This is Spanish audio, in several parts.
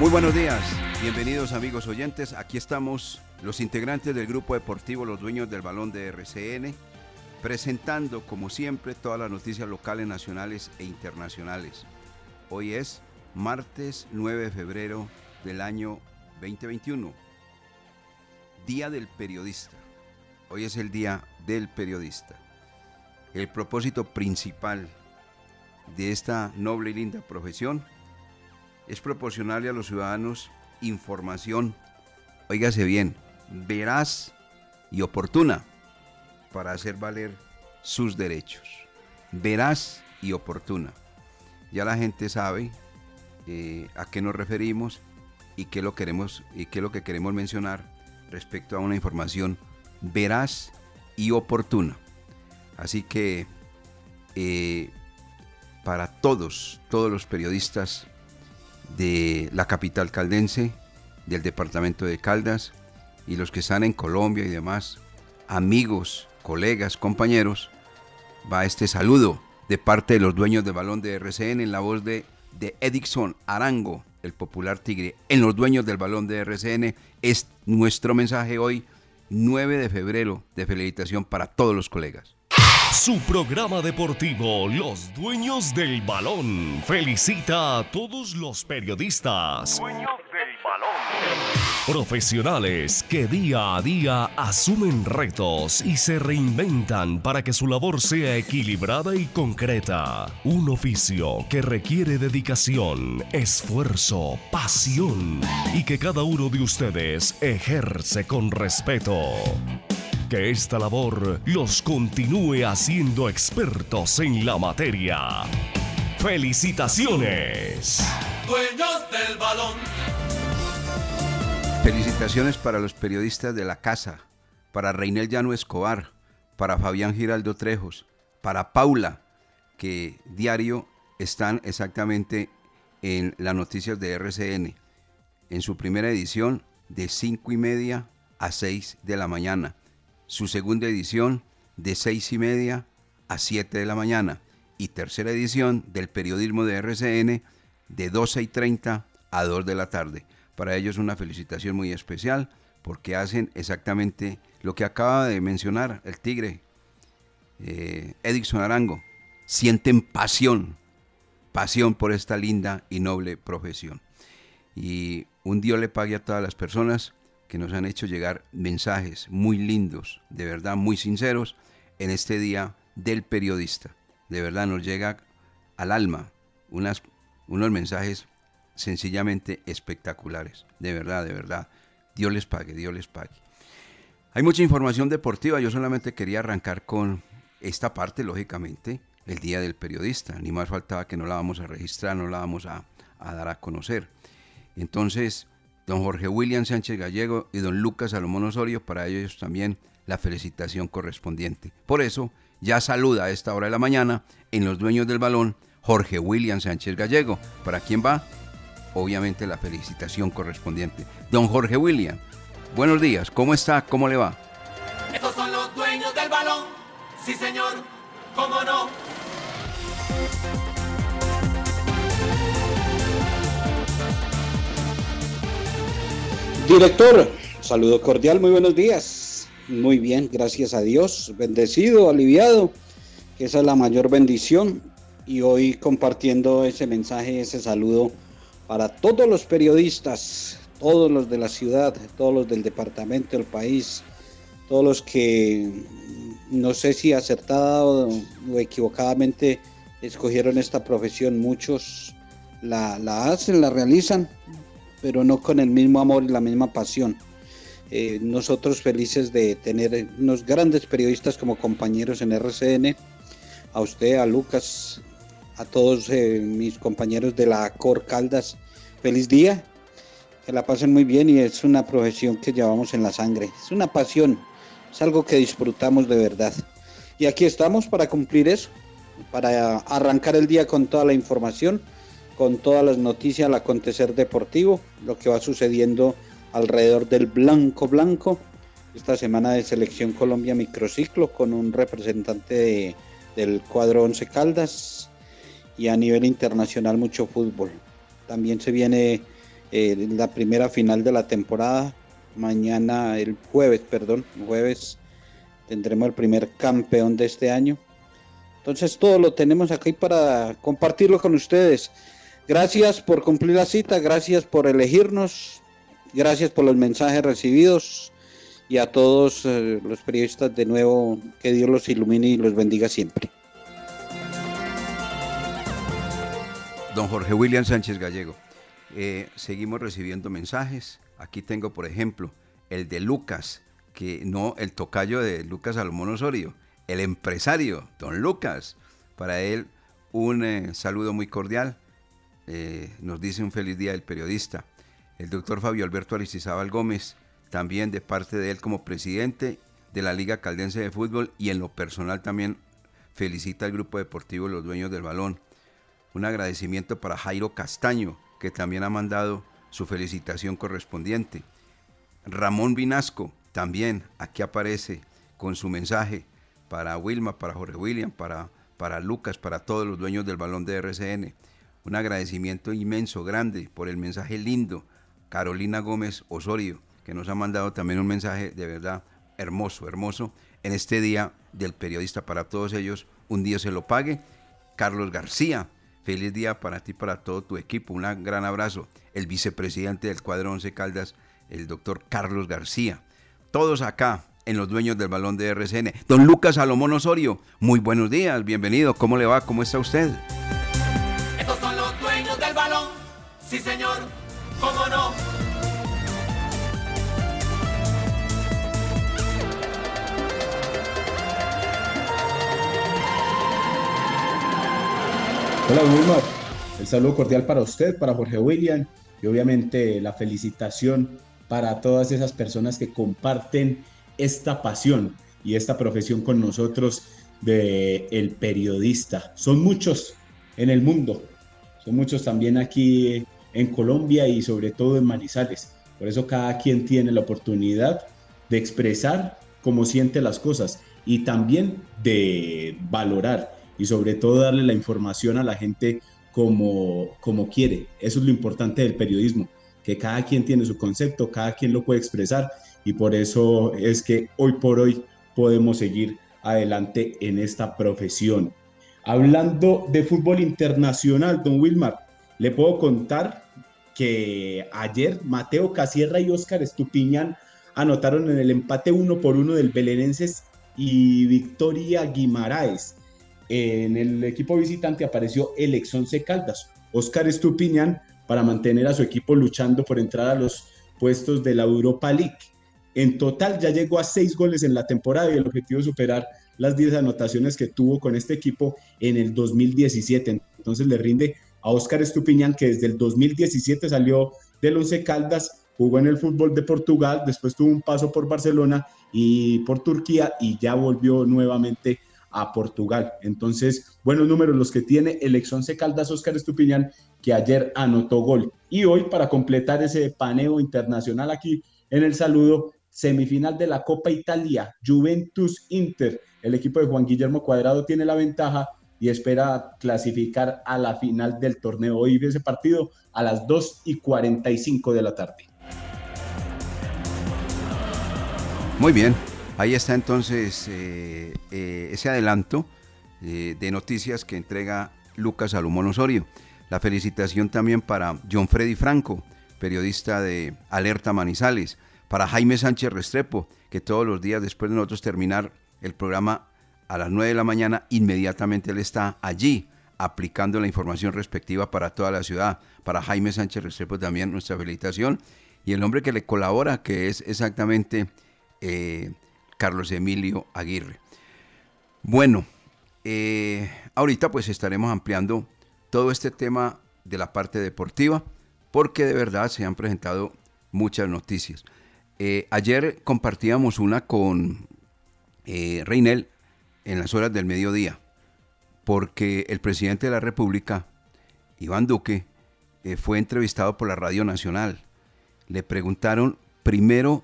Muy buenos días, bienvenidos amigos oyentes. Aquí estamos los integrantes del grupo deportivo Los Dueños del Balón de RCN, presentando como siempre todas las noticias locales, nacionales e internacionales. Hoy es martes 9 de febrero del año 2021, Día del Periodista. Hoy es el Día del Periodista. El propósito principal de esta noble y linda profesión es proporcionarle a los ciudadanos información, óigase bien, veraz y oportuna para hacer valer sus derechos. Veraz y oportuna. Ya la gente sabe eh, a qué nos referimos y qué lo queremos y qué es lo que queremos mencionar respecto a una información veraz y oportuna. Así que eh, para todos, todos los periodistas de la capital caldense, del departamento de Caldas y los que están en Colombia y demás, amigos, colegas, compañeros, va este saludo de parte de los dueños del balón de RCN en la voz de, de Edixon Arango, el popular tigre, en los dueños del balón de RCN. Es nuestro mensaje hoy, 9 de febrero, de felicitación para todos los colegas. Su programa deportivo, Los Dueños del Balón, felicita a todos los periodistas. Profesionales que día a día asumen retos y se reinventan para que su labor sea equilibrada y concreta. Un oficio que requiere dedicación, esfuerzo, pasión y que cada uno de ustedes ejerce con respeto que esta labor los continúe haciendo expertos en la materia. ¡Felicitaciones! Dueños del balón. Felicitaciones para los periodistas de la casa, para Reinel Llano Escobar, para Fabián Giraldo Trejos, para Paula, que diario están exactamente en las noticias de RCN, en su primera edición de 5 y media a 6 de la mañana, su segunda edición de 6 y media a 7 de la mañana y tercera edición del periodismo de RCN de 12 y 30 a 2 de la tarde. Para ellos una felicitación muy especial porque hacen exactamente lo que acaba de mencionar el tigre eh, Edixon Arango. Sienten pasión, pasión por esta linda y noble profesión. Y un Dios le pague a todas las personas que nos han hecho llegar mensajes muy lindos, de verdad muy sinceros, en este día del periodista. De verdad nos llega al alma unas, unos mensajes sencillamente espectaculares. De verdad, de verdad. Dios les pague, Dios les pague. Hay mucha información deportiva, yo solamente quería arrancar con esta parte, lógicamente, el Día del Periodista. Ni más faltaba que no la vamos a registrar, no la vamos a, a dar a conocer. Entonces, don Jorge William Sánchez Gallego y don Lucas Salomón Osorio, para ellos también la felicitación correspondiente. Por eso, ya saluda a esta hora de la mañana en los dueños del balón Jorge William Sánchez Gallego. ¿Para quién va? Obviamente la felicitación correspondiente. Don Jorge William, Buenos días, ¿cómo está? ¿Cómo le va? Estos son los dueños del balón. Sí, señor. ¿Cómo no? Director, saludo cordial, muy buenos días. Muy bien, gracias a Dios, bendecido, aliviado, que esa es la mayor bendición. Y hoy compartiendo ese mensaje, ese saludo para todos los periodistas, todos los de la ciudad, todos los del departamento, del país, todos los que no sé si acertada o, equivocadamente escogieron esta profesión, muchos la, la hacen, la realizan, pero no con el mismo amor y la misma pasión. Eh, nosotros felices de tener unos grandes periodistas como compañeros en RCN, a usted, a Lucas, a todos eh, mis compañeros de la Cor Caldas, feliz día, que la pasen muy bien y es una profesión que llevamos en la sangre, es una pasión, es algo que disfrutamos de verdad. Y aquí estamos para cumplir eso, para arrancar el día con toda la información con todas las noticias al acontecer deportivo, lo que va sucediendo alrededor del blanco blanco. Esta semana de Selección Colombia Microciclo con un representante del cuadro Once Caldas y a nivel internacional mucho fútbol. También se viene eh, la primera final de la temporada. Mañana, el jueves, perdón, jueves, tendremos el primer campeón de este año. Entonces todo lo tenemos aquí para compartirlo con ustedes. Gracias por cumplir la cita, gracias por elegirnos, gracias por los mensajes recibidos y a todos eh, los periodistas de nuevo, que Dios los ilumine y los bendiga siempre. Don Jorge William Sánchez Gallego, eh, seguimos recibiendo mensajes. Aquí tengo, por ejemplo, el de Lucas, que no el tocayo de Lucas Salomón Osorio, el empresario, don Lucas. Para él, un eh, saludo muy cordial eh, nos dice un feliz día el periodista. El doctor Fabio Alberto Aristizábal Gómez, también de parte de él como presidente de la Liga Caldense de Fútbol y en lo personal también felicita al grupo deportivo Los Dueños del Balón. Un agradecimiento para Jairo Castaño, que también ha mandado su felicitación correspondiente. Ramón Vinasco, también aquí aparece con su mensaje para Wilma, para Jorge William, para, para Lucas, para todos los dueños del balón de RCN un agradecimiento inmenso, grande, por el mensaje lindo. Carolina Gómez Osorio, que nos ha mandado también un mensaje de verdad hermoso, hermoso, en este día del periodista para todos ellos. Un día se lo pague. Carlos García, feliz día para ti, para todo tu equipo. Un gran abrazo. El vicepresidente del cuadro 11 Caldas, el doctor Carlos García. Todos acá en los dueños del balón de RCN. Don Lucas Salomón Osorio, muy buenos días, bienvenido. ¿Cómo le va? ¿Cómo está usted? Sí, señor, ¿cómo no? Hola Wilmar, el saludo cordial para usted, para Jorge William y obviamente la felicitación para todas esas personas que comparten esta pasión y esta profesión con nosotros de el periodista. Son muchos en el mundo, son muchos también aquí en Colombia y sobre todo en Manizales. Por eso cada quien tiene la oportunidad de expresar cómo siente las cosas y también de valorar y sobre todo darle la información a la gente como, como quiere. Eso es lo importante del periodismo, que cada quien tiene su concepto, cada quien lo puede expresar y por eso es que hoy por hoy podemos seguir adelante en esta profesión. Hablando de fútbol internacional, don Wilmar, le puedo contar que ayer Mateo Casierra y Óscar Estupiñán anotaron en el empate uno por uno del Belenenses y Victoria Guimaraes. En el equipo visitante apareció el ex Once Caldas, Óscar Estupiñán, para mantener a su equipo luchando por entrar a los puestos de la Europa League. En total ya llegó a seis goles en la temporada y el objetivo es superar las 10 anotaciones que tuvo con este equipo en el 2017. Entonces le rinde a Óscar Estupiñán, que desde el 2017 salió del Once Caldas, jugó en el fútbol de Portugal, después tuvo un paso por Barcelona y por Turquía y ya volvió nuevamente a Portugal. Entonces, buenos números los que tiene el ex Once Caldas Óscar Estupiñán, que ayer anotó gol. Y hoy, para completar ese paneo internacional aquí en el saludo. Semifinal de la Copa Italia, Juventus Inter. El equipo de Juan Guillermo Cuadrado tiene la ventaja y espera clasificar a la final del torneo. Hoy ese partido a las 2 y 45 de la tarde. Muy bien, ahí está entonces eh, eh, ese adelanto eh, de noticias que entrega Lucas Salomón Osorio. La felicitación también para John Freddy Franco, periodista de Alerta Manizales, para Jaime Sánchez Restrepo, que todos los días después de nosotros terminar el programa a las 9 de la mañana, inmediatamente él está allí aplicando la información respectiva para toda la ciudad. Para Jaime Sánchez Restrepo también nuestra felicitación. Y el hombre que le colabora, que es exactamente eh, Carlos Emilio Aguirre. Bueno, eh, ahorita pues estaremos ampliando todo este tema de la parte deportiva porque de verdad se han presentado muchas noticias. Eh, ayer compartíamos una con Reinel en las horas del mediodía porque el presidente de la República, Iván Duque, fue entrevistado por la Radio Nacional. Le preguntaron primero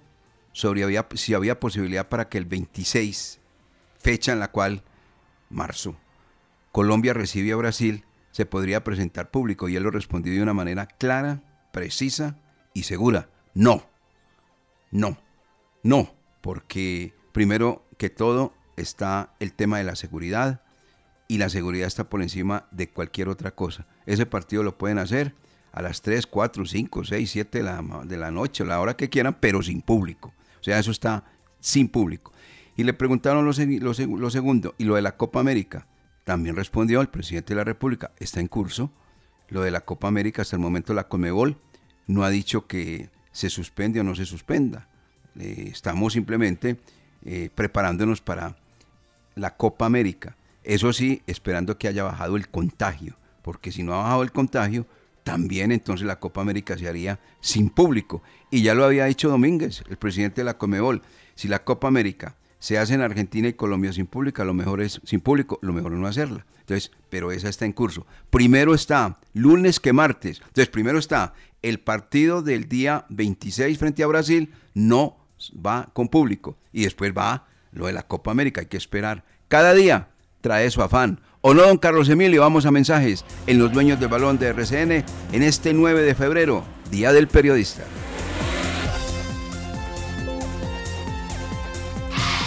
sobre si había posibilidad para que el 26, fecha en la cual, marzo, Colombia recibe a Brasil, se podría presentar público. Y él lo respondió de una manera clara, precisa y segura. No, no, no, porque primero que todo está el tema de la seguridad y la seguridad está por encima de cualquier otra cosa. Ese partido lo pueden hacer a las 3, 4, 5, 6, 7 de la, de la noche, la hora que quieran, pero sin público. O sea, eso está sin público. Y le preguntaron lo, segundo, y lo de la Copa América. También respondió el presidente de la República, está en curso. Lo de la Copa América, hasta el momento la Conmebol no ha dicho que se suspende o no se suspenda. Eh, estamos simplemente eh, preparándonos para la Copa América. Eso sí, esperando que haya bajado el contagio, porque si no ha bajado el contagio, también entonces la Copa América se haría sin público. Y ya lo había dicho Domínguez, el presidente de la Comebol. Si la Copa América se hace en Argentina y Colombia sin público, lo mejor es sin público, lo mejor es no hacerla. Entonces, pero esa está en curso. Primero está lunes que martes. Entonces, primero está el partido del día 26 frente a Brasil, no va con público. Y después va lo de la Copa América, hay que esperar. Cada día trae su afán. ¿O no, don Carlos Emilio? Vamos a mensajes en los dueños del balón de RCN en este 9 de febrero, Día del Periodista.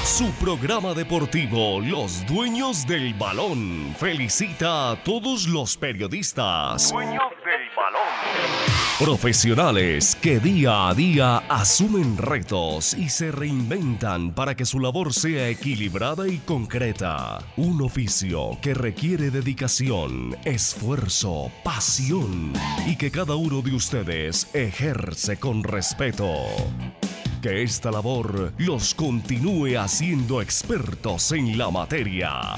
Su programa deportivo, Los Dueños del Balón, felicita a todos los periodistas. Dueños del Balón. Profesionales que día a día asumen retos y se reinventan para que su labor sea equilibrada y concreta. Un oficio que requiere dedicación, esfuerzo, pasión y que cada uno de ustedes ejerce con respeto. Que esta labor los continúe haciendo expertos en la materia.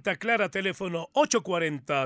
Clara, teléfono 840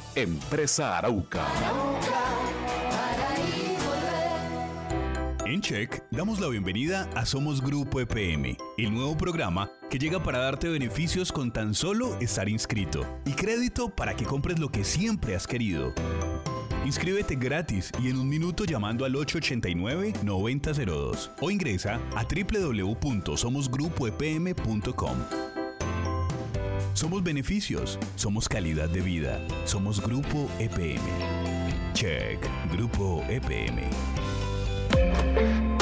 Empresa Arauca. En Check damos la bienvenida a Somos Grupo EPM, el nuevo programa que llega para darte beneficios con tan solo estar inscrito y crédito para que compres lo que siempre has querido. Inscríbete gratis y en un minuto llamando al 889-9002 o ingresa a www.somosgrupoepm.com. Somos beneficios, somos calidad de vida, somos Grupo EPM. Check, Grupo EPM.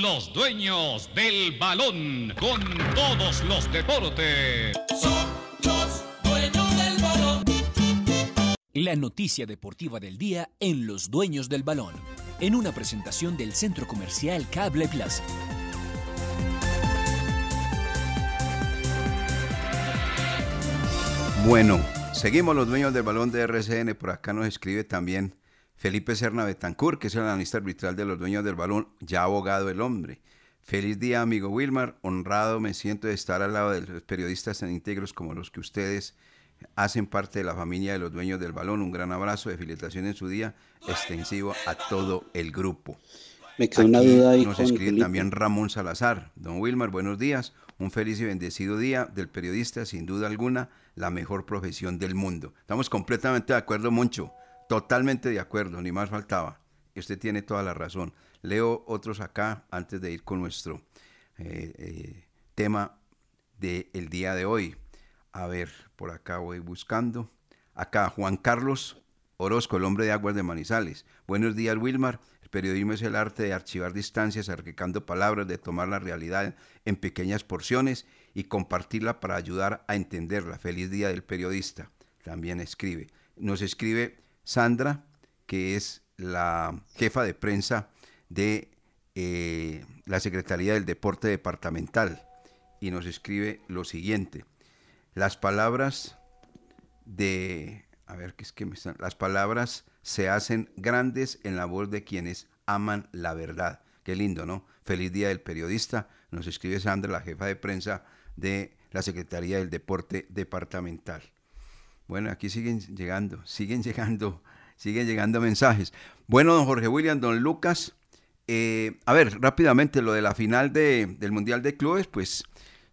Los dueños del balón con todos los deportes. Son los dueños del balón. La noticia deportiva del día en Los Dueños del Balón, en una presentación del Centro Comercial Cable Plaza. Bueno, seguimos los dueños del balón de RCN. Por acá nos escribe también Felipe Serna Betancourt, que es el analista arbitral de los dueños del balón, ya abogado el hombre. Feliz día, amigo Wilmar. Honrado me siento de estar al lado de los periodistas tan íntegros como los que ustedes hacen parte de la familia de los dueños del balón. Un gran abrazo de felicitación en su día extensivo a todo el grupo. Me quedó una duda ahí Nos escribe Felipe. también Ramón Salazar. Don Wilmar, buenos días. Un feliz y bendecido día del periodista, sin duda alguna, la mejor profesión del mundo. Estamos completamente de acuerdo, Moncho. Totalmente de acuerdo, ni más faltaba. Usted tiene toda la razón. Leo otros acá antes de ir con nuestro eh, eh, tema del día de hoy. A ver, por acá voy buscando. Acá, Juan Carlos Orozco, el hombre de aguas de Manizales. Buenos días, Wilmar. El periodismo es el arte de archivar distancias, arquicando palabras, de tomar la realidad en pequeñas porciones y compartirla para ayudar a entenderla. Feliz día del periodista. También escribe. Nos escribe Sandra, que es la jefa de prensa de eh, la Secretaría del Deporte Departamental. Y nos escribe lo siguiente. Las palabras de, a ver, ¿qué es que me están? Las palabras se hacen grandes en la voz de quienes aman la verdad. Qué lindo, ¿no? Feliz día del periodista. Nos escribe Sandra, la jefa de prensa de la Secretaría del Deporte Departamental. Bueno, aquí siguen llegando, siguen llegando, siguen llegando mensajes. Bueno, don Jorge William, don Lucas, eh, a ver, rápidamente lo de la final de- del Mundial de Clubes, pues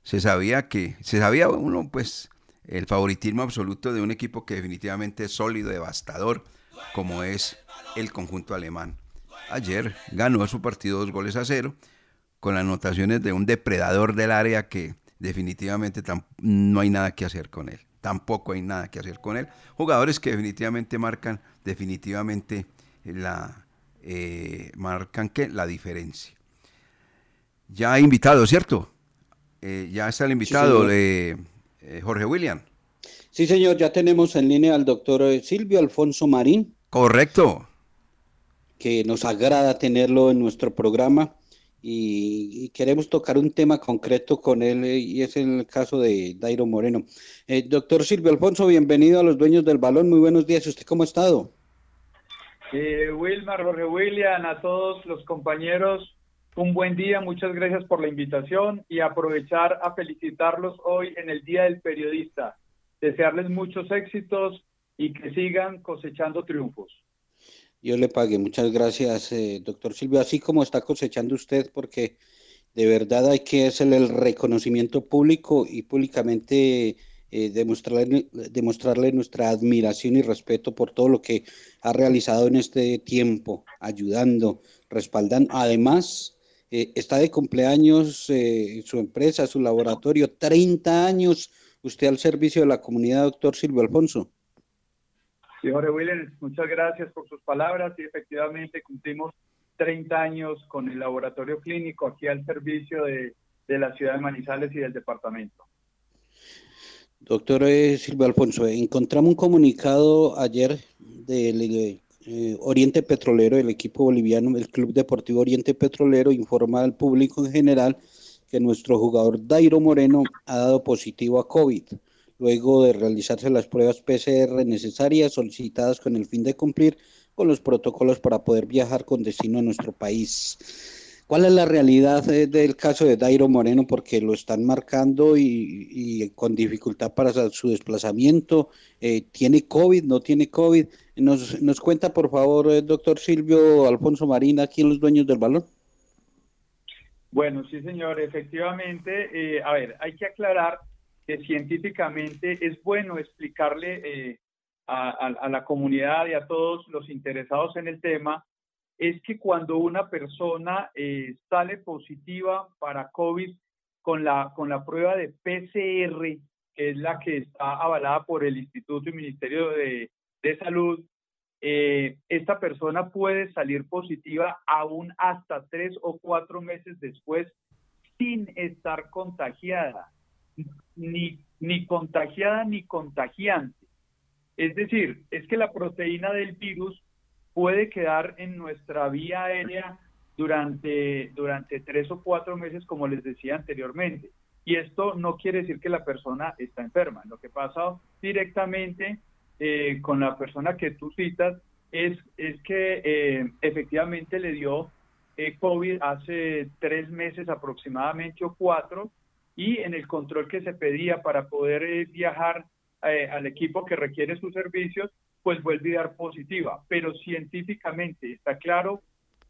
se sabía que, se sabía uno, pues, el favoritismo absoluto de un equipo que definitivamente es sólido, devastador, como es el conjunto alemán. Ayer ganó su partido dos goles a cero, con las anotaciones de un depredador del área que definitivamente no hay nada que hacer con él. Tampoco hay nada que hacer con él. Jugadores que definitivamente marcan definitivamente la eh, marcan que la diferencia. Ya hay invitado, ¿cierto? Eh, ya está el invitado de eh, Jorge William. Sí, señor, ya tenemos en línea al doctor eh, Silvio Alfonso Marín, Correcto. que nos agrada tenerlo en nuestro programa y, queremos tocar un tema concreto con él eh, y es el caso de Dairo Moreno. Eh, doctor Silvio Alfonso, bienvenido a los dueños del balón. Muy buenos días. ¿Usted cómo ha estado? Eh, Wilmar, Jorge William, a todos los compañeros, un buen día, muchas gracias por la invitación y aprovechar a felicitarlos hoy en el Día del Periodista, desearles muchos éxitos y que sigan cosechando triunfos. Yo le pague. Muchas gracias, eh, doctor Silvio. Así como está cosechando usted, porque de verdad hay que hacerle el reconocimiento público y públicamente eh, demostrarle, demostrarle nuestra admiración y respeto por todo lo que ha realizado en este tiempo, ayudando, respaldando. Además, Eh, está de cumpleaños eh, su empresa, su laboratorio, 30 años usted al servicio de la comunidad, doctor Silvio Alfonso. Sí, Jorge muchas gracias por sus palabras y efectivamente cumplimos 30 años con el laboratorio clínico aquí al servicio de, la ciudad de Manizales y del departamento. Doctor eh, Silvio Alfonso, encontramos un comunicado ayer del eh, Oriente Petrolero, el equipo boliviano, el Club Deportivo Oriente Petrolero, informa al público en general que nuestro jugador Dairo Moreno ha dado positivo a COVID luego de realizarse las pruebas PCR necesarias solicitadas con el fin de cumplir con los protocolos para poder viajar con destino a nuestro país. ¿Cuál es la realidad eh, del caso de Dairo Moreno? Porque lo están marcando y, con dificultad para su desplazamiento. Eh, ¿Tiene COVID? ¿No tiene COVID? Nos, nos cuenta, por favor, el eh, doctor Silvio Alfonso Marina, aquí en Los Dueños del Balón. Bueno, sí, señor, efectivamente. a ver, hay que aclarar que científicamente es bueno explicarle eh, a, la comunidad y a todos los interesados en el tema, es que cuando una persona eh, sale positiva para COVID con la, con la prueba de PCR, que es la que está avalada por el Instituto y Ministerio de, Salud, eh, esta persona puede salir positiva aún hasta tres o cuatro meses después sin estar contagiada ni, ni contagiada ni contagiante. Es decir, es que la proteína del virus puede quedar en nuestra vía aérea durante, durante tres o cuatro meses, como les decía anteriormente. Y esto no quiere decir que la persona está enferma. Lo que pasa directamente eh, con la persona que tú citas es, es que eh, efectivamente le dio eh, COVID hace tres meses aproximadamente o cuatro, y en el control que se pedía para poder eh, viajar eh, al equipo que requiere sus servicios, pues vuelve a dar positiva. Pero científicamente está claro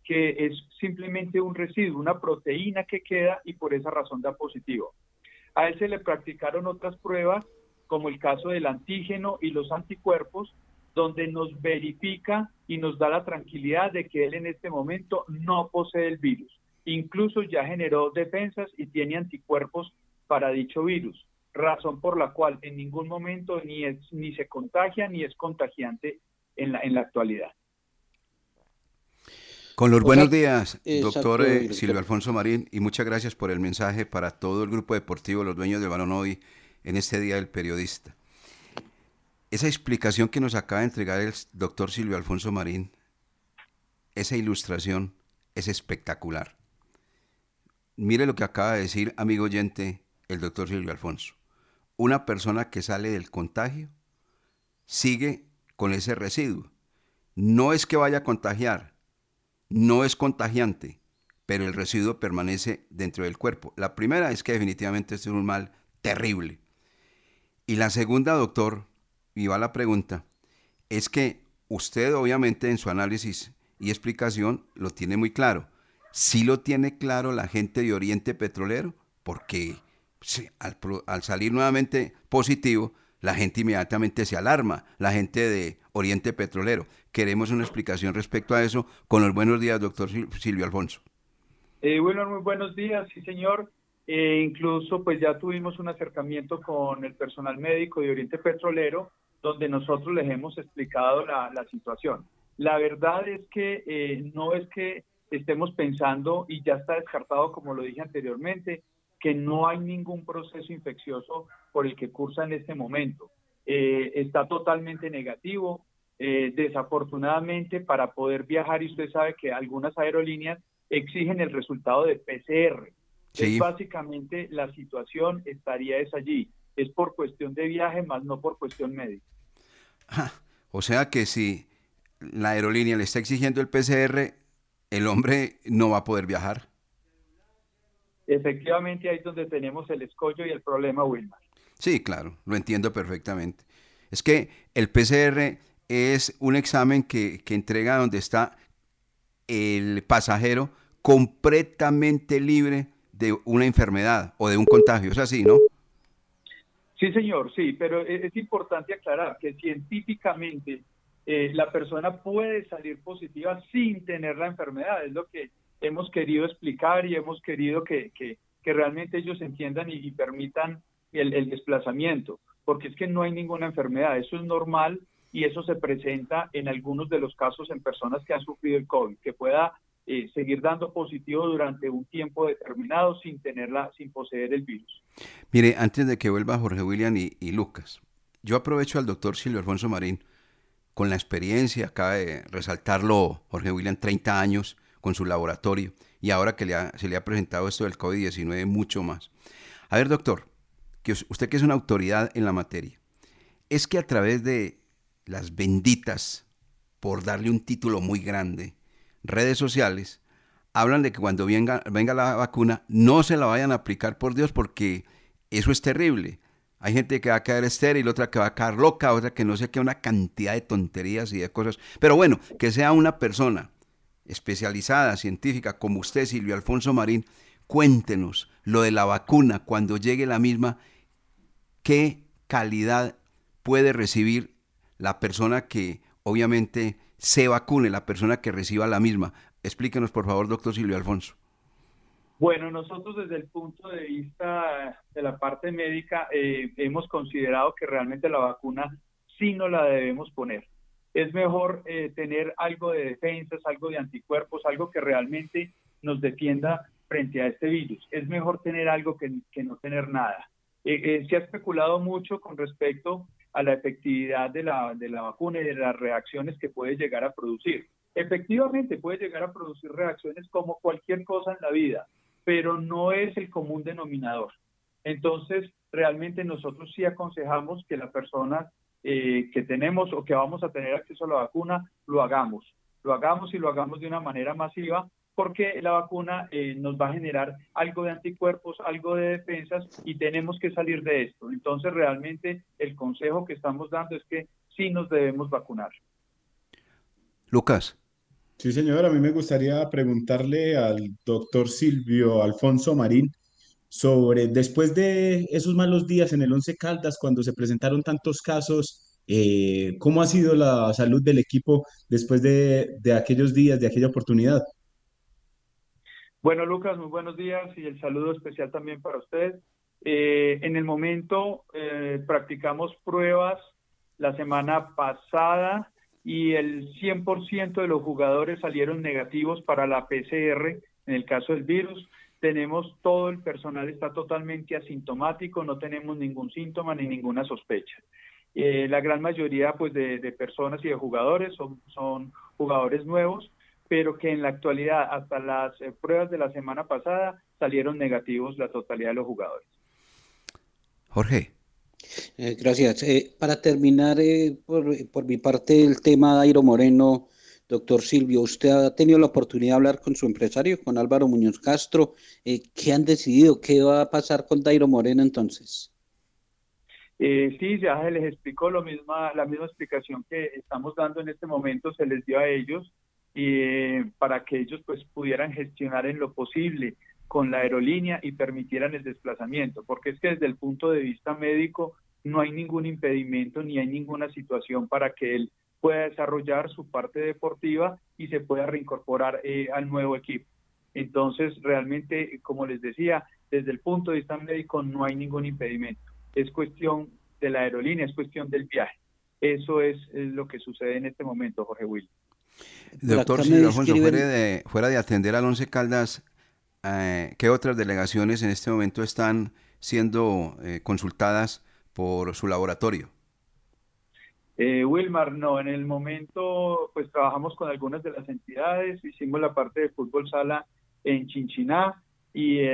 que es simplemente un residuo, una proteína que queda y por esa razón da positivo. A él se le practicaron otras pruebas, como el caso del antígeno y los anticuerpos, donde nos verifica y nos da la tranquilidad de que él en este momento no posee el virus incluso ya generó defensas y tiene anticuerpos para dicho virus, razón por la cual en ningún momento ni, es, ni se contagia ni es contagiante en la, en la actualidad. Con los buenos días, doctor eh, Silvio Alfonso Marín, y muchas gracias por el mensaje para todo el grupo deportivo, los dueños del balón hoy, en este Día del Periodista. Esa explicación que nos acaba de entregar el doctor Silvio Alfonso Marín, esa ilustración es espectacular. Mire lo que acaba de decir, amigo oyente, el doctor Silvio Alfonso. Una persona que sale del contagio sigue con ese residuo. No es que vaya a contagiar, no es contagiante, pero el residuo permanece dentro del cuerpo. La primera es que definitivamente este es un mal terrible. Y la segunda, doctor, y va la pregunta, es que usted obviamente en su análisis y explicación lo tiene muy claro sí lo tiene claro la gente de Oriente Petrolero, porque al, salir nuevamente positivo, la gente inmediatamente se alarma, la gente de Oriente Petrolero. Queremos una explicación respecto a eso con los buenos días, doctor Silvio Alfonso. Eh, bueno, muy buenos días, sí señor. Eh, incluso pues ya tuvimos un acercamiento con el personal médico de Oriente Petrolero, donde nosotros les hemos explicado la, situación. La verdad es que eh, no es que estemos pensando, y ya está descartado, como lo dije anteriormente, que no hay ningún proceso infeccioso por el que cursa en este momento. Eh, está totalmente negativo. Eh, desafortunadamente, para poder viajar, y usted sabe que algunas aerolíneas exigen el resultado de PCR. Sí. básicamente la situación estaría es allí. Es por cuestión de viaje, más no por cuestión médica. o sea que si la aerolínea le está exigiendo el PCR, el hombre no va a poder viajar. Efectivamente, ahí es donde tenemos el escollo y el problema, Wilmar. Sí, claro, lo entiendo perfectamente. Es que el PCR es un examen que, que entrega donde está el pasajero completamente libre de una enfermedad o de un contagio. Es así, ¿no? Sí, señor, sí, pero e-, es importante aclarar que científicamente eh, la persona puede salir positiva sin tener la enfermedad. Es lo que hemos querido explicar y hemos querido que, que, realmente ellos entiendan y, permitan el, desplazamiento, porque es que no hay ninguna enfermedad, eso es normal y eso se presenta en algunos de los casos en personas que han sufrido el COVID, que pueda eh, seguir dando positivo durante un tiempo determinado sin tenerla, sin poseer el virus. Mire, antes de que vuelva Jorge William y, y Lucas, yo aprovecho al doctor Silvio Alfonso Marín con la experiencia, acaba de resaltarlo Jorge William, 30 años con su laboratorio y ahora que se le ha presentado esto del COVID-19 mucho más. A ver, doctor, que usted que es una autoridad en la materia, es que a través de las benditas, por darle un título muy grande, redes sociales, hablan de que cuando venga la vacuna no se la vayan a aplicar por Dios porque eso es terrible. Hay gente que va a quedar estéril, otra que va a quedar loca, otra que no sé qué, una cantidad de tonterías y de cosas. Pero bueno, que sea una persona especializada, científica, como usted, Silvio Alfonso Marín, cuéntenos lo de la vacuna, cuando llegue la misma, qué calidad puede recibir la persona que obviamente se vacune, la persona que reciba la misma. Explíquenos, por favor, doctor Silvio Alfonso. Bueno, nosotros desde el punto de vista de la parte médica eh, hemos considerado que realmente la vacuna sí no la debemos poner. Es mejor eh, tener algo de defensas, algo de anticuerpos, algo que realmente nos defienda frente a este virus. Es mejor tener algo que, no tener nada. Eh, se ha especulado mucho con respecto a la efectividad de la, de la vacuna y de las reacciones que puede llegar a producir. Efectivamente puede llegar a producir reacciones como cualquier cosa en la vida, pero no es el común denominador. Entonces, realmente nosotros sí aconsejamos que la persona eh, que tenemos o que vamos a tener acceso a la vacuna, lo hagamos. Lo hagamos y lo hagamos de una manera masiva porque la vacuna eh, nos va a generar algo de anticuerpos, algo de defensas y tenemos que salir de esto. Entonces, realmente el consejo que estamos dando es que sí nos debemos vacunar. Lucas. Sí, señor, a mí me gustaría preguntarle al doctor Silvio Alfonso Marín sobre, después de esos malos días en el Once Caldas, cuando se presentaron tantos casos, eh, ¿cómo ha sido la salud del equipo después de, aquellos días, de aquella oportunidad? Bueno, Lucas, muy buenos días y el saludo especial también para usted. Eh, en el momento eh, practicamos pruebas la semana pasada y el 100% de los jugadores salieron negativos para la PCR en el caso del virus. Tenemos todo el personal está totalmente asintomático, no tenemos ningún síntoma ni ninguna sospecha. Eh, la gran mayoría pues de, personas y de jugadores son, jugadores nuevos, pero que en la actualidad hasta las eh, pruebas de la semana pasada salieron negativos la totalidad de los jugadores. Jorge. Eh, gracias. Eh, para terminar, eh, por, por, mi parte, el tema de Airo Moreno, doctor Silvio, usted ha tenido la oportunidad de hablar con su empresario, con Álvaro Muñoz Castro. ¿Qué han decidido? ¿Qué va a pasar con Dairo Moreno entonces? sí, ya se les explicó lo misma, la misma explicación que estamos dando en este momento, se les dio a ellos y para que ellos pues pudieran gestionar en lo posible con la aerolínea y permitieran el desplazamiento, porque es que desde el punto de vista médico no hay ningún impedimento ni hay ninguna situación para que él pueda desarrollar su parte deportiva y se pueda reincorporar eh, al nuevo equipo. Entonces, realmente, como les decía, desde el punto de vista médico no hay ningún impedimento. Es cuestión de la aerolínea, es cuestión del viaje. Eso es, lo que sucede en este momento, Jorge Will. Doctor Silvio Alfonso, fuera de, fuera de atender al Once Caldas, eh, ¿qué otras delegaciones en este momento están siendo eh, consultadas por su laboratorio? Eh, Wilmar, no, en el momento pues trabajamos con algunas de las entidades, hicimos la parte de fútbol sala en Chinchiná y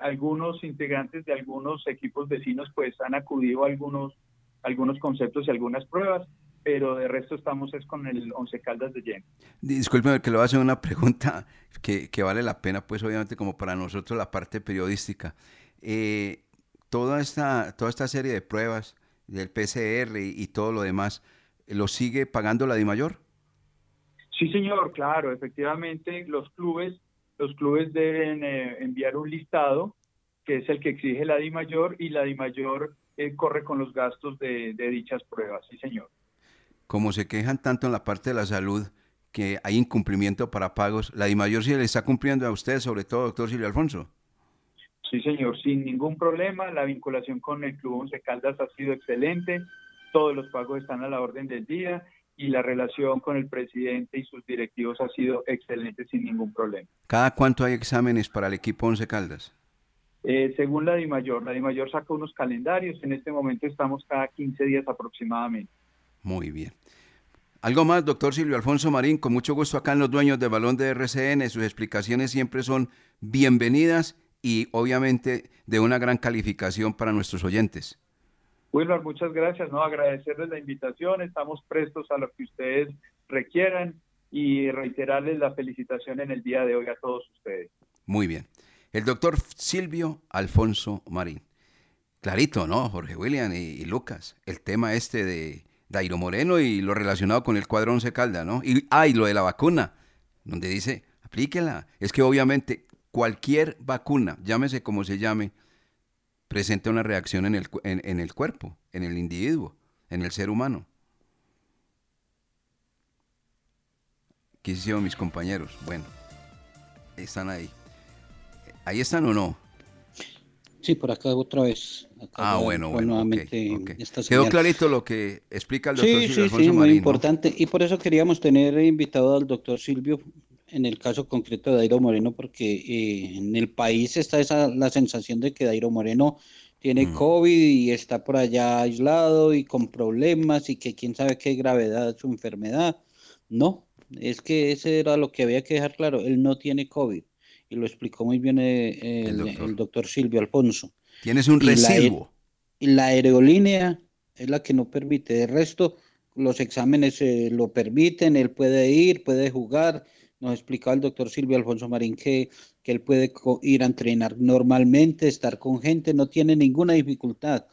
algunos integrantes de algunos equipos vecinos pues han acudido a algunos, algunos conceptos y algunas pruebas pero de resto estamos es con el Once Caldas de Yen. Disculpe que le voy a hacer una pregunta que, que, vale la pena, pues obviamente como para nosotros la parte periodística. Eh, toda, esta, toda esta serie de pruebas del PCR y, todo lo demás, ¿lo sigue pagando la DIMAYOR? Sí, señor, claro, efectivamente los clubes, los clubes deben eh, enviar un listado que es el que exige la DIMAYOR y la DIMAYOR eh, corre con los gastos de, de dichas pruebas, sí, señor como se quejan tanto en la parte de la salud, que hay incumplimiento para pagos. La DIMAYOR sí le está cumpliendo a usted, sobre todo, doctor Silvio Alfonso. Sí, señor, sin ningún problema. La vinculación con el Club Once Caldas ha sido excelente. Todos los pagos están a la orden del día y la relación con el presidente y sus directivos ha sido excelente sin ningún problema. ¿Cada cuánto hay exámenes para el equipo Once Caldas? Eh, según la DIMAYOR, la DIMAYOR saca unos calendarios. En este momento estamos cada 15 días aproximadamente. Muy bien. Algo más, doctor Silvio Alfonso Marín, con mucho gusto acá en los dueños del balón de RCN. Sus explicaciones siempre son bienvenidas y obviamente de una gran calificación para nuestros oyentes. Wilmar, muchas gracias, ¿no? Agradecerles la invitación, estamos prestos a lo que ustedes requieran y reiterarles la felicitación en el día de hoy a todos ustedes. Muy bien. El doctor Silvio Alfonso Marín. Clarito, ¿no? Jorge William y Lucas. El tema este de Dairo Moreno y lo relacionado con el cuadro 11 Calda, ¿no? Y, ah, lo de la vacuna, donde dice, aplíquela. Es que obviamente cualquier vacuna, llámese como se llame, presenta una reacción en el, en, el cuerpo, en el individuo, en el ser humano. ¿Qué hicieron mis compañeros? Bueno, están ahí. ¿Ahí están o no? Sí, por acá otra vez. ah, bueno, bueno. Quedó clarito lo que explica el doctor sí, Silvio Sí, sí, muy importante. Y por eso queríamos tener invitado al doctor Silvio en el caso concreto de Dairo Moreno, porque eh, en el país está esa la sensación de que Dairo Moreno tiene mm. COVID y está por allá aislado y con problemas y que quién sabe qué gravedad es su enfermedad. No, es que ese era lo que había que dejar claro. Él no tiene COVID y lo explicó muy bien eh, el, doctor. Silvio Alfonso. Tienes un residuo. Y la, aerolínea es la que no permite. De resto, los exámenes eh, lo permiten, él puede ir, puede jugar. Nos explicaba el doctor Silvio Alfonso Marín que, que él puede ir a entrenar normalmente, estar con gente, no tiene ninguna dificultad.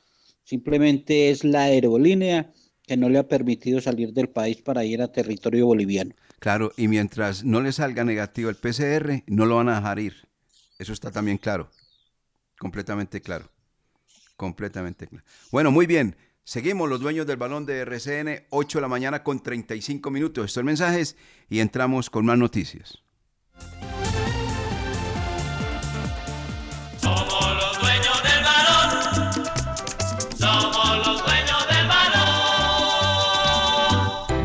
Simplemente es la aerolínea que no le ha permitido salir del país para ir a territorio boliviano. Claro, y mientras no le salga negativo el PCR, no lo van a dejar ir. Eso está también claro. Completamente claro. Completamente claro. Bueno, muy bien. Seguimos los dueños del balón de RCN, 8 de la mañana con 35 minutos. Estos mensajes y entramos con más noticias.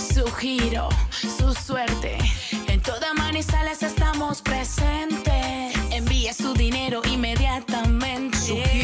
su giro, su suerte. En toda Manizales estamos presentes. Envía su dinero inmediatamente.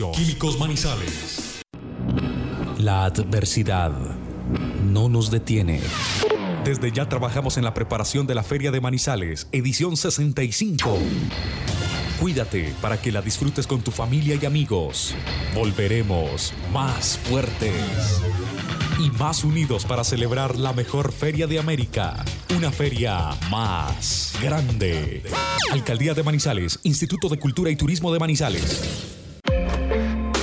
Químicos Manizales. La adversidad no nos detiene. Desde ya trabajamos en la preparación de la Feria de Manizales, edición 65. Cuídate para que la disfrutes con tu familia y amigos. Volveremos más fuertes y más unidos para celebrar la mejor feria de América. Una feria más grande. Alcaldía de Manizales, Instituto de Cultura y Turismo de Manizales.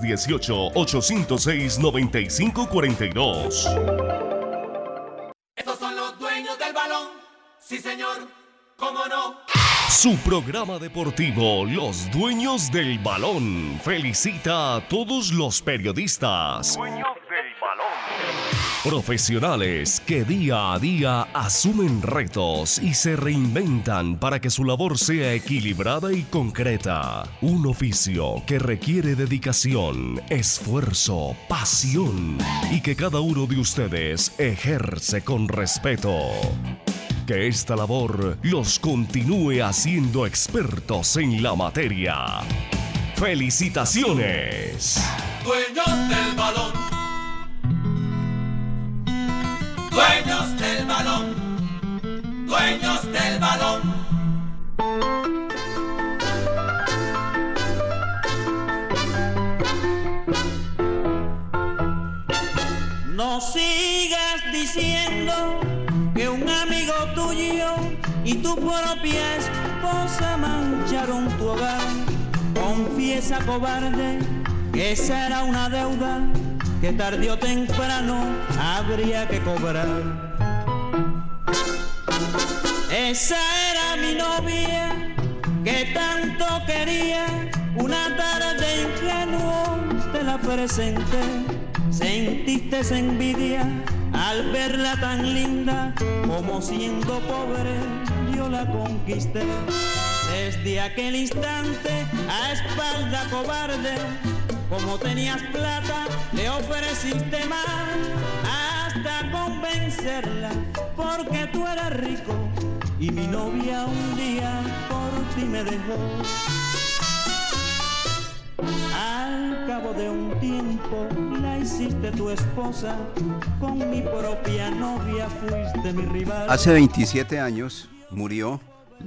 318-806-9542. Estos son los dueños del balón. Sí, señor. ¿Cómo no? Su programa deportivo, Los Dueños del Balón, felicita a todos los periodistas. Profesionales que día a día asumen retos y se reinventan para que su labor sea equilibrada y concreta. Un oficio que requiere dedicación, esfuerzo, pasión y que cada uno de ustedes ejerce con respeto. Que esta labor los continúe haciendo expertos en la materia. ¡Felicitaciones! Dueños del balón. Dueños del balón. No sigas diciendo que un amigo tuyo y tu propia esposa mancharon tu hogar. Confiesa, cobarde, que esa era una deuda que tarde o temprano habría que cobrar. Esa era mi novia que tanto quería, una tarde ingenuo te la presenté. Sentiste esa envidia al verla tan linda, como siendo pobre yo la conquisté. Desde aquel instante, a espalda cobarde, como tenías plata, le ofreciste más, hasta convencerla, porque tú eras rico, y mi novia un día por ti me dejó. Al cabo de un tiempo la hiciste tu esposa, con mi propia novia fuiste mi rival. Hace 27 años murió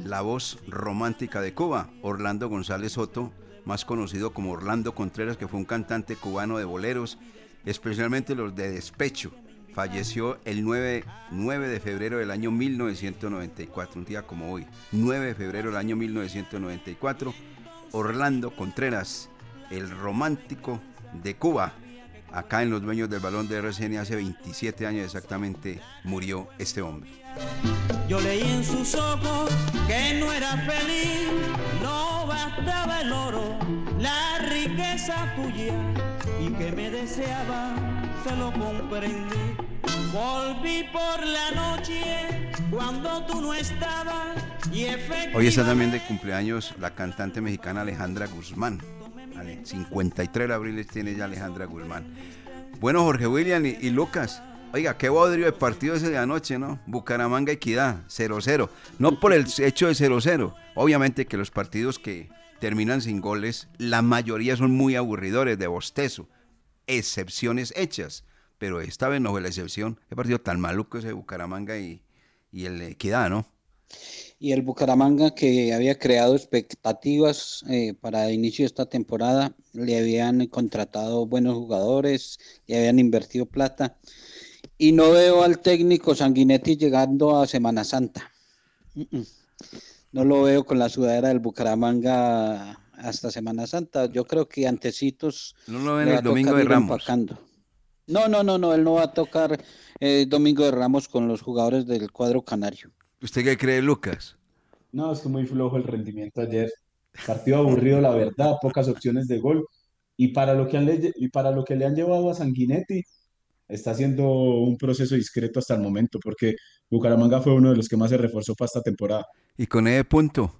la voz romántica de Cuba, Orlando González Soto, más conocido como Orlando Contreras, que fue un cantante cubano de boleros, especialmente los de despecho. Falleció el 9, 9 de febrero del año 1994, un día como hoy, 9 de febrero del año 1994. Orlando Contreras, el romántico de Cuba, acá en Los Dueños del Balón de RCN hace 27 años exactamente murió este hombre. Yo leí en sus ojos que no era feliz, no bastaba el oro, la riqueza tuya y que me deseaba, se lo comprendí. Volví por la noche cuando tú no estabas y. Hoy está también de cumpleaños la cantante mexicana Alejandra Guzmán. Ale- 53 de abril tiene ya Alejandra Guzmán. Bueno, Jorge William y, y Lucas. Oiga, qué bodrio de partido ese de anoche, ¿no? Bucaramanga Equidad, 0-0. No por el hecho de 0-0. Obviamente que los partidos que terminan sin goles, la mayoría son muy aburridores, de bostezo. Excepciones hechas. Pero esta vez no fue la excepción. Qué partido tan maluco ese de Bucaramanga y, y el Equidad, ¿no? Y el Bucaramanga que había creado expectativas eh, para el inicio de esta temporada, le habían contratado buenos jugadores, le habían invertido plata. Y no veo al técnico Sanguinetti llegando a Semana Santa. No lo veo con la sudadera del Bucaramanga hasta Semana Santa. Yo creo que antecitos. No lo ven el domingo de Ramos. No, no, no, no, él no va a tocar eh, domingo de Ramos con los jugadores del cuadro canario. ¿Usted qué cree, Lucas? No, es que muy flojo el rendimiento ayer. Partido aburrido, la verdad, pocas opciones de gol. Y para lo que, han y para lo que le han llevado a Sanguinetti, está haciendo un proceso discreto hasta el momento, porque Bucaramanga fue uno de los que más se reforzó para esta temporada. Y con ese punto,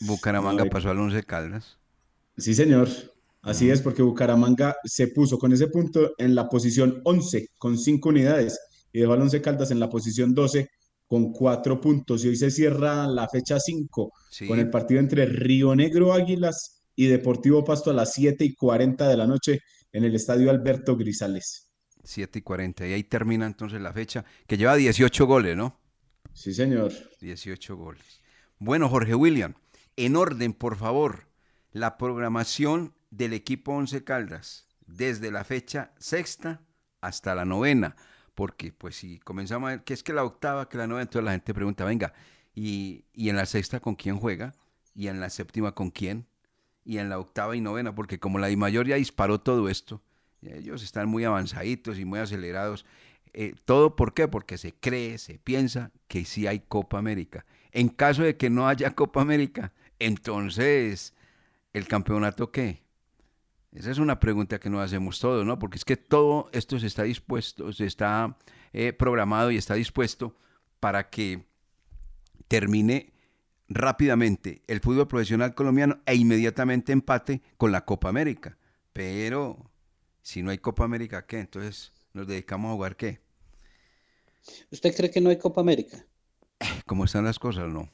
Bucaramanga pasó al Once Caldas. Sí, señor. Así es, porque Bucaramanga se puso con ese punto en la posición 11 con 5 unidades y dejó al Once Caldas en la posición 12 con 4 puntos. Y hoy se cierra la fecha 5 con el partido entre Río Negro Águilas y Deportivo Pasto a las 7 y 40 de la noche en el estadio Alberto Grisales. 7 y 40. Y ahí termina entonces la fecha, que lleva 18 goles, ¿no? Sí, señor. 18 goles. Bueno, Jorge William, en orden, por favor, la programación del equipo Once Caldas desde la fecha sexta hasta la novena, porque pues si comenzamos a ver que es que la octava, que la novena, entonces la gente pregunta, venga, y, y en la sexta con quién juega, y en la séptima con quién, y en la octava y novena, porque como la mayor ya disparó todo esto, ellos están muy avanzaditos y muy acelerados. Eh, ¿Todo por qué? Porque se cree, se piensa que sí hay Copa América. En caso de que no haya Copa América, entonces, ¿el campeonato qué? Esa es una pregunta que nos hacemos todos, ¿no? Porque es que todo esto se está dispuesto, se está eh, programado y está dispuesto para que termine rápidamente el fútbol profesional colombiano e inmediatamente empate con la Copa América. Pero si no hay Copa América, ¿qué? Entonces nos dedicamos a jugar qué? ¿Usted cree que no hay Copa América? ¿Cómo están las cosas? No.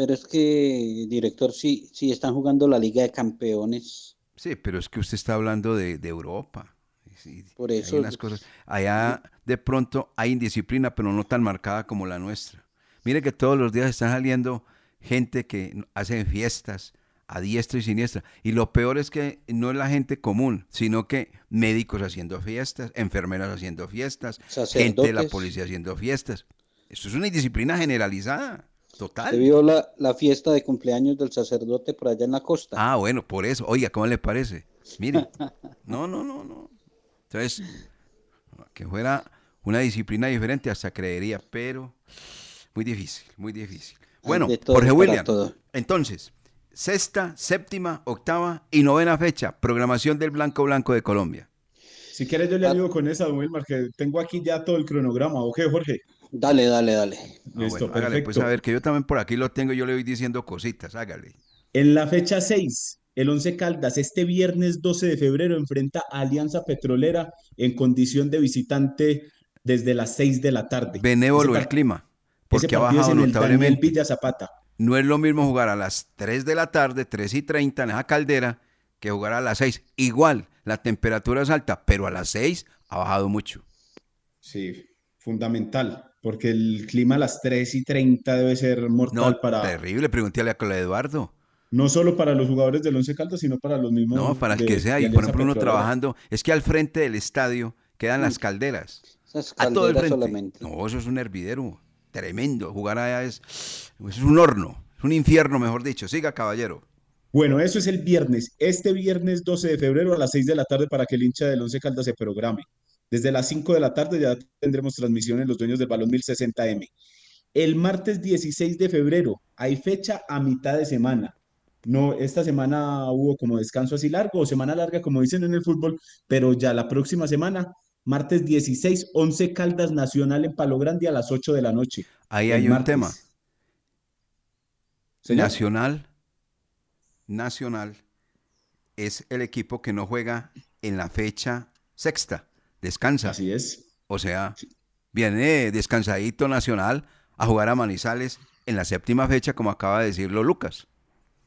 Pero es que, director, sí, sí están jugando la Liga de Campeones. Sí, pero es que usted está hablando de, Europa. Por eso. Las cosas. Allá de pronto hay indisciplina, pero no tan marcada como la nuestra. Mire que todos los días están saliendo gente que hacen fiestas a diestra y siniestra. Y lo peor es que no es la gente común, sino que médicos haciendo fiestas, enfermeras haciendo fiestas, gente de la policía haciendo fiestas. Esto es una indisciplina generalizada. Total. Se vio la, la, fiesta de cumpleaños del sacerdote por allá en la costa. Ah, bueno, por eso. Oiga, ¿cómo le parece? Mire. No, no, no, no. Entonces, que fuera una disciplina diferente hasta creería, pero muy difícil, muy difícil. Bueno, Jorge William, entonces, sexta, séptima, octava y novena fecha, programación del Blanco Blanco de Colombia. Si quieres yo le ah. ayudo con esa, don Wilmar, que tengo aquí ya todo el cronograma. ¿Ok, Jorge? Dale, dale, dale. Ah, Listo, perfecto. pues a ver, que yo también por aquí lo tengo, yo le voy diciendo cositas, hágale. En la fecha 6, el 11 Caldas, este viernes 12 de febrero, enfrenta a Alianza Petrolera en condición de visitante desde las 6 de la tarde. Benévolo el clima, porque ha bajado notablemente. Villa Zapata. No es lo mismo jugar a las 3 de la tarde, 3 y 30 en esa caldera, que jugar a las 6. Igual, la temperatura es alta, pero a las 6 ha bajado mucho. Sí, fundamental porque el clima a las 3 y 30 debe ser mortal no, para... Terrible, pregúntale a Cola Eduardo. No solo para los jugadores del Once Caldas, sino para los mismos... No, para el que sea. Y por ejemplo uno trabajando... Es que al frente del estadio quedan las mm. calderas. Esas calderas a todo el frente. solamente. No, eso es un hervidero. Tremendo. Jugar allá es, es un horno. Es un infierno, mejor dicho. Siga, caballero. Bueno, eso es el viernes. Este viernes 12 de febrero a las 6 de la tarde para que el hincha del Once Caldas se programe. Desde las 5 de la tarde ya tendremos transmisión en los dueños del balón 1060M. El martes 16 de febrero hay fecha a mitad de semana. No, esta semana hubo como descanso así largo o semana larga, como dicen en el fútbol, pero ya la próxima semana, martes 16, 11 Caldas Nacional en Palo Grande a las 8 de la noche. Ahí hay un tema. Nacional, Nacional es el equipo que no juega en la fecha sexta descansa. Así es. O sea, viene descansadito Nacional a jugar a Manizales en la séptima fecha, como acaba de decirlo Lucas.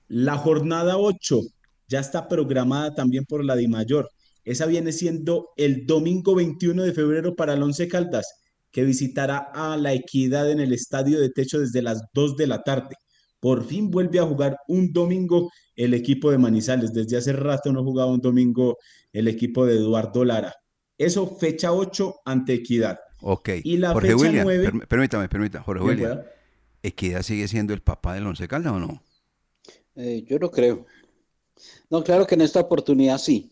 La jornada 8 ya está programada también por la Di Mayor. Esa viene siendo el domingo 21 de febrero para el Once Caldas. que visitará a la Equidad en el estadio de techo desde las 2 de la tarde. Por fin vuelve a jugar un domingo el equipo de Manizales. Desde hace rato no jugaba un domingo el equipo de Eduardo Lara. Eso fecha 8 ante Equidad. Ok. Y la Jorge fecha William, 9 perm- permítame, permítame, Jorge William. ¿Equidad sigue siendo el papá del Once Caldas o no? Eh, yo no creo. No, claro que en esta oportunidad sí.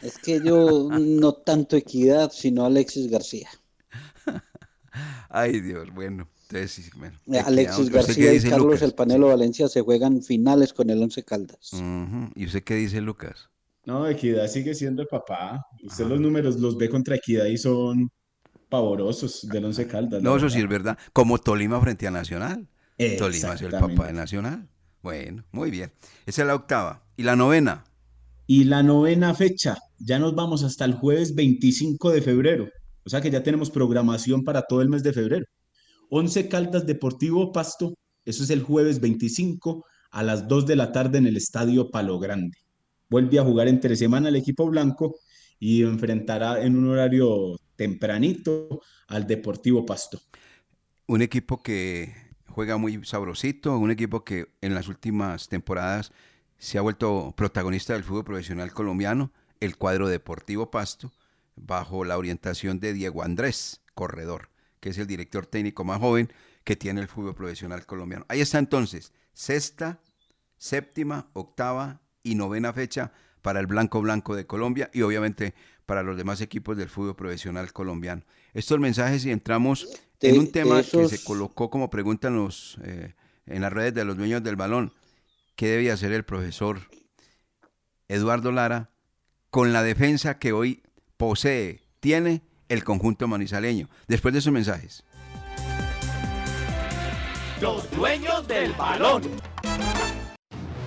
Es que yo no tanto equidad, sino Alexis García. Ay, Dios, bueno. Entonces, sí, bueno, Eh, Alexis ¿usted qué García y Carlos Lucas? El Panelo Valencia se juegan finales con el Once Caldas. ¿Y usted qué dice, Lucas? No, Equidad sigue siendo el papá. Usted los números los ve contra Equidad y son pavorosos del Once Caldas. No, eso verdad. sí es verdad. Como Tolima frente a Nacional. Tolima es el papá de Nacional. Bueno, muy bien. Esa es la octava. ¿Y la novena? Y la novena fecha, ya nos vamos hasta el jueves 25 de febrero. O sea que ya tenemos programación para todo el mes de febrero. Once Caldas Deportivo Pasto, eso es el jueves 25 a las 2 de la tarde en el Estadio Palo Grande. Vuelve a jugar entre semana el equipo blanco y enfrentará en un horario tempranito al Deportivo Pasto. Un equipo que juega muy sabrosito, un equipo que en las últimas temporadas se ha vuelto protagonista del fútbol profesional colombiano, el cuadro Deportivo Pasto, bajo la orientación de Diego Andrés Corredor, que es el director técnico más joven que tiene el fútbol profesional colombiano. Ahí está entonces, sexta, séptima, octava y novena fecha para el Blanco Blanco de Colombia y obviamente para los demás equipos del fútbol profesional colombiano. Estos mensajes y entramos en un tema que se colocó como pregunta en, los, eh, en las redes de los dueños del balón. ¿Qué debía hacer el profesor Eduardo Lara con la defensa que hoy posee, tiene el conjunto manizaleño? Después de esos mensajes. Los dueños del balón.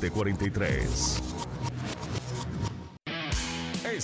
872-0743.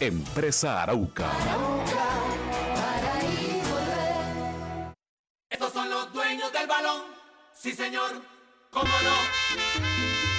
Empresa Arauca. Estos son los dueños del balón. Sí, señor. ¿Cómo no?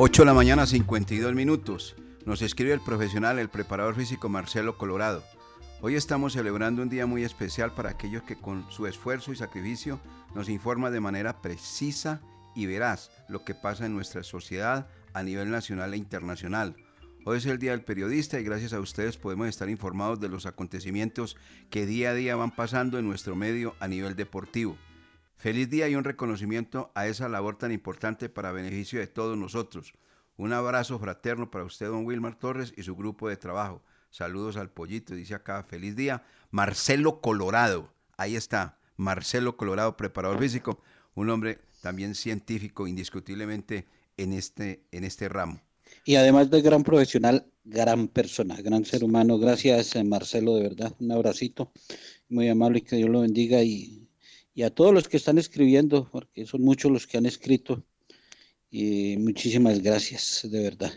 8 de la mañana, 52 minutos. Nos escribe el profesional, el preparador físico Marcelo Colorado. Hoy estamos celebrando un día muy especial para aquellos que con su esfuerzo y sacrificio nos informan de manera precisa y veraz lo que pasa en nuestra sociedad a nivel nacional e internacional. Hoy es el Día del Periodista y gracias a ustedes podemos estar informados de los acontecimientos que día a día van pasando en nuestro medio a nivel deportivo. Feliz día y un reconocimiento a esa labor tan importante para beneficio de todos nosotros. Un abrazo fraterno para usted, don Wilmar Torres, y su grupo de trabajo. Saludos al pollito, dice acá, feliz día. Marcelo Colorado, ahí está, Marcelo Colorado, preparador físico, un hombre también científico, indiscutiblemente en este, en este ramo. Y además de gran profesional, gran persona, gran ser humano. Gracias, Marcelo, de verdad. Un abracito, muy amable y que Dios lo bendiga. Y y a todos los que están escribiendo, porque son muchos los que han escrito. Y muchísimas gracias, de verdad.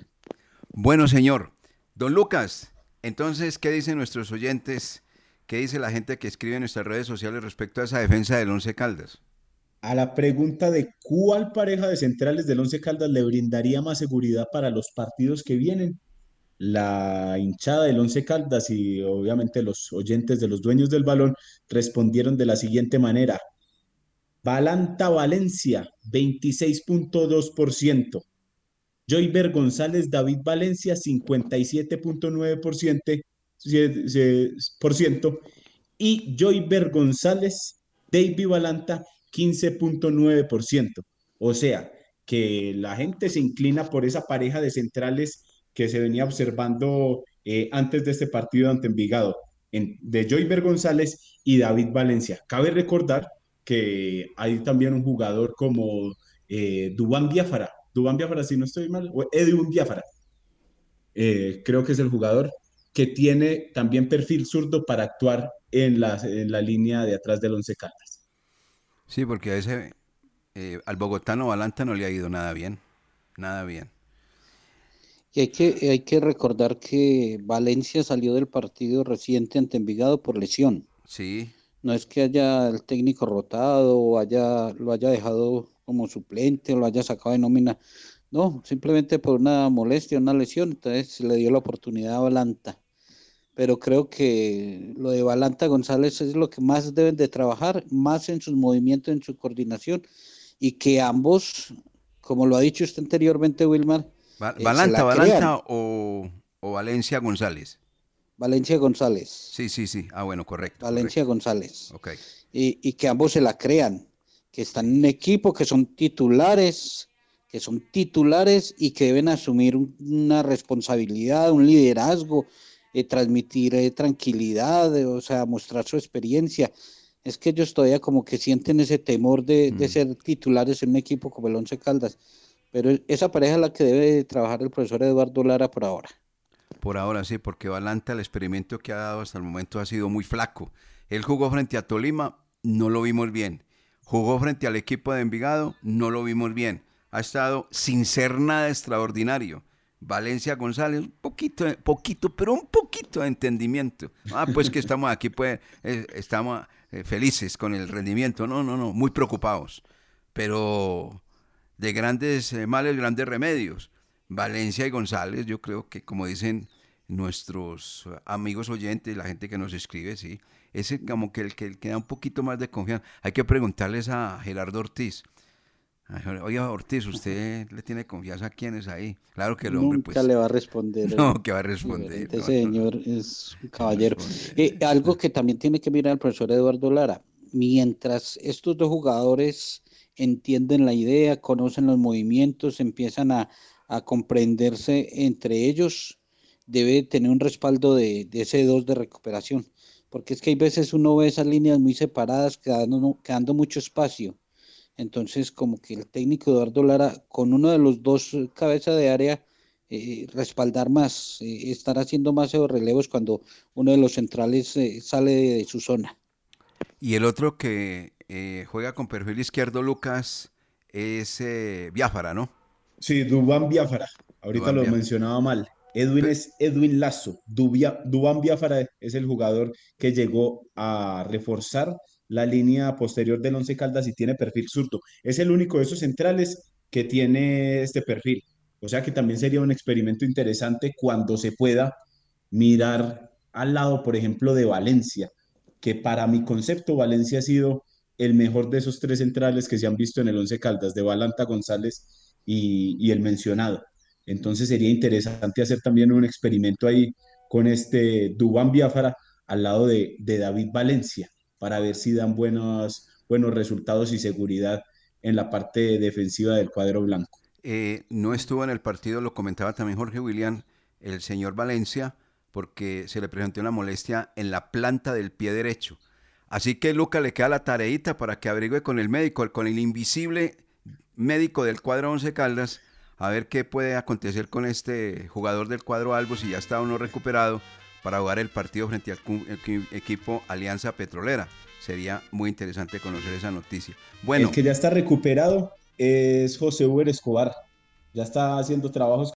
Bueno, señor. Don Lucas, entonces, ¿qué dicen nuestros oyentes? ¿Qué dice la gente que escribe en nuestras redes sociales respecto a esa defensa del Once Caldas? A la pregunta de cuál pareja de centrales del Once Caldas le brindaría más seguridad para los partidos que vienen, la hinchada del Once Caldas y obviamente los oyentes de los dueños del balón respondieron de la siguiente manera. Balanta Valencia, 26.2%. Joyver González David Valencia, 57.9%. Y Joyver González David Balanta, 15.9%. O sea, que la gente se inclina por esa pareja de centrales que se venía observando eh, antes de este partido ante Envigado, en, de Joyver González y David Valencia. Cabe recordar que hay también un jugador como eh, Dubán Biafara, Dubán Biafara, si no estoy mal, o Edwin Biafara, eh, creo que es el jugador que tiene también perfil zurdo para actuar en la, en la línea de atrás del Once Caldas. Sí, porque a ese, eh, al bogotano Valanta no le ha ido nada bien, nada bien. Y hay que, hay que recordar que Valencia salió del partido reciente ante Envigado por lesión. Sí. No es que haya el técnico rotado o haya, lo haya dejado como suplente o lo haya sacado de nómina. No, simplemente por una molestia, una lesión, entonces se le dio la oportunidad a Balanta. Pero creo que lo de Balanta González es lo que más deben de trabajar, más en sus movimientos, en su coordinación, y que ambos, como lo ha dicho usted anteriormente, Wilmar, eh, ¿Balanta, Balanta o, o Valencia González? Valencia González. Sí, sí, sí. Ah, bueno, correcto. Valencia González. Ok. Y, y, que ambos se la crean, que están en equipo, que son titulares, que son titulares y que deben asumir una responsabilidad, un liderazgo, eh, transmitir eh, tranquilidad, eh, o sea, mostrar su experiencia. Es que ellos todavía como que sienten ese temor de, de mm. ser titulares en un equipo como el Once Caldas. Pero esa pareja es la que debe trabajar el profesor Eduardo Lara por ahora. Por ahora sí, porque Valanta el experimento que ha dado hasta el momento ha sido muy flaco. Él jugó frente a Tolima, no lo vimos bien. Jugó frente al equipo de Envigado, no lo vimos bien. Ha estado sin ser nada extraordinario. Valencia González, un poquito, poquito, pero un poquito de entendimiento. Ah, pues que estamos aquí, pues eh, estamos eh, felices con el rendimiento. No, no, no, muy preocupados. Pero de grandes eh, males, grandes remedios. Valencia y González, yo creo que como dicen nuestros amigos oyentes, la gente que nos escribe, sí, es como que el que, da un poquito más de confianza. Hay que preguntarles a Gerardo Ortiz. Oiga, Ortiz, ¿usted le tiene confianza a quiénes ahí? Claro que el hombre, Nunca pues, le va a responder. No, que va a responder. Este señor es un caballero. Eh, algo que también tiene que mirar el profesor Eduardo Lara. Mientras estos dos jugadores entienden la idea, conocen los movimientos, empiezan a, a comprenderse entre ellos, debe tener un respaldo de, de ese dos de recuperación, porque es que hay veces uno ve esas líneas muy separadas, quedando, quedando mucho espacio. Entonces, como que el técnico Eduardo Lara, con uno de los dos cabezas de área, eh, respaldar más, eh, estar haciendo más esos relevos cuando uno de los centrales eh, sale de, su zona. Y el otro que juega con perfil izquierdo, Lucas, es Biafara, ¿no? Sí, Dubán Biafara. Ahorita lo mencionaba mal. Edwin es Edwin Lazo. Dubán Biafara es el jugador que llegó a reforzar la línea posterior del Once Caldas y tiene perfil zurdo. Es el único de esos centrales que tiene este perfil. O sea que también sería un experimento interesante cuando se pueda mirar al lado, por ejemplo, de Valencia, que para mi concepto Valencia ha sido el mejor de esos tres centrales que se han visto en el Once Caldas, de Balanta González y, el mencionado. Entonces sería interesante hacer también un experimento ahí con este Dubán Biafara al lado de, de David Valencia para ver si dan buenos, buenos resultados y seguridad en la parte defensiva del cuadro blanco. Eh, no estuvo en el partido, lo comentaba también Jorge William, el señor Valencia, porque se le presentó una molestia en la planta del pie derecho. Así que Luca le queda la tareita para que averigüe con el médico, con el invisible médico del cuadro Once Caldas, a ver qué puede acontecer con este jugador del cuadro Albo si ya está o no recuperado para jugar el partido frente al equipo Alianza Petrolera. Sería muy interesante conocer esa noticia. Bueno, el que ya está recuperado es José Uber Escobar. Ya está haciendo trabajos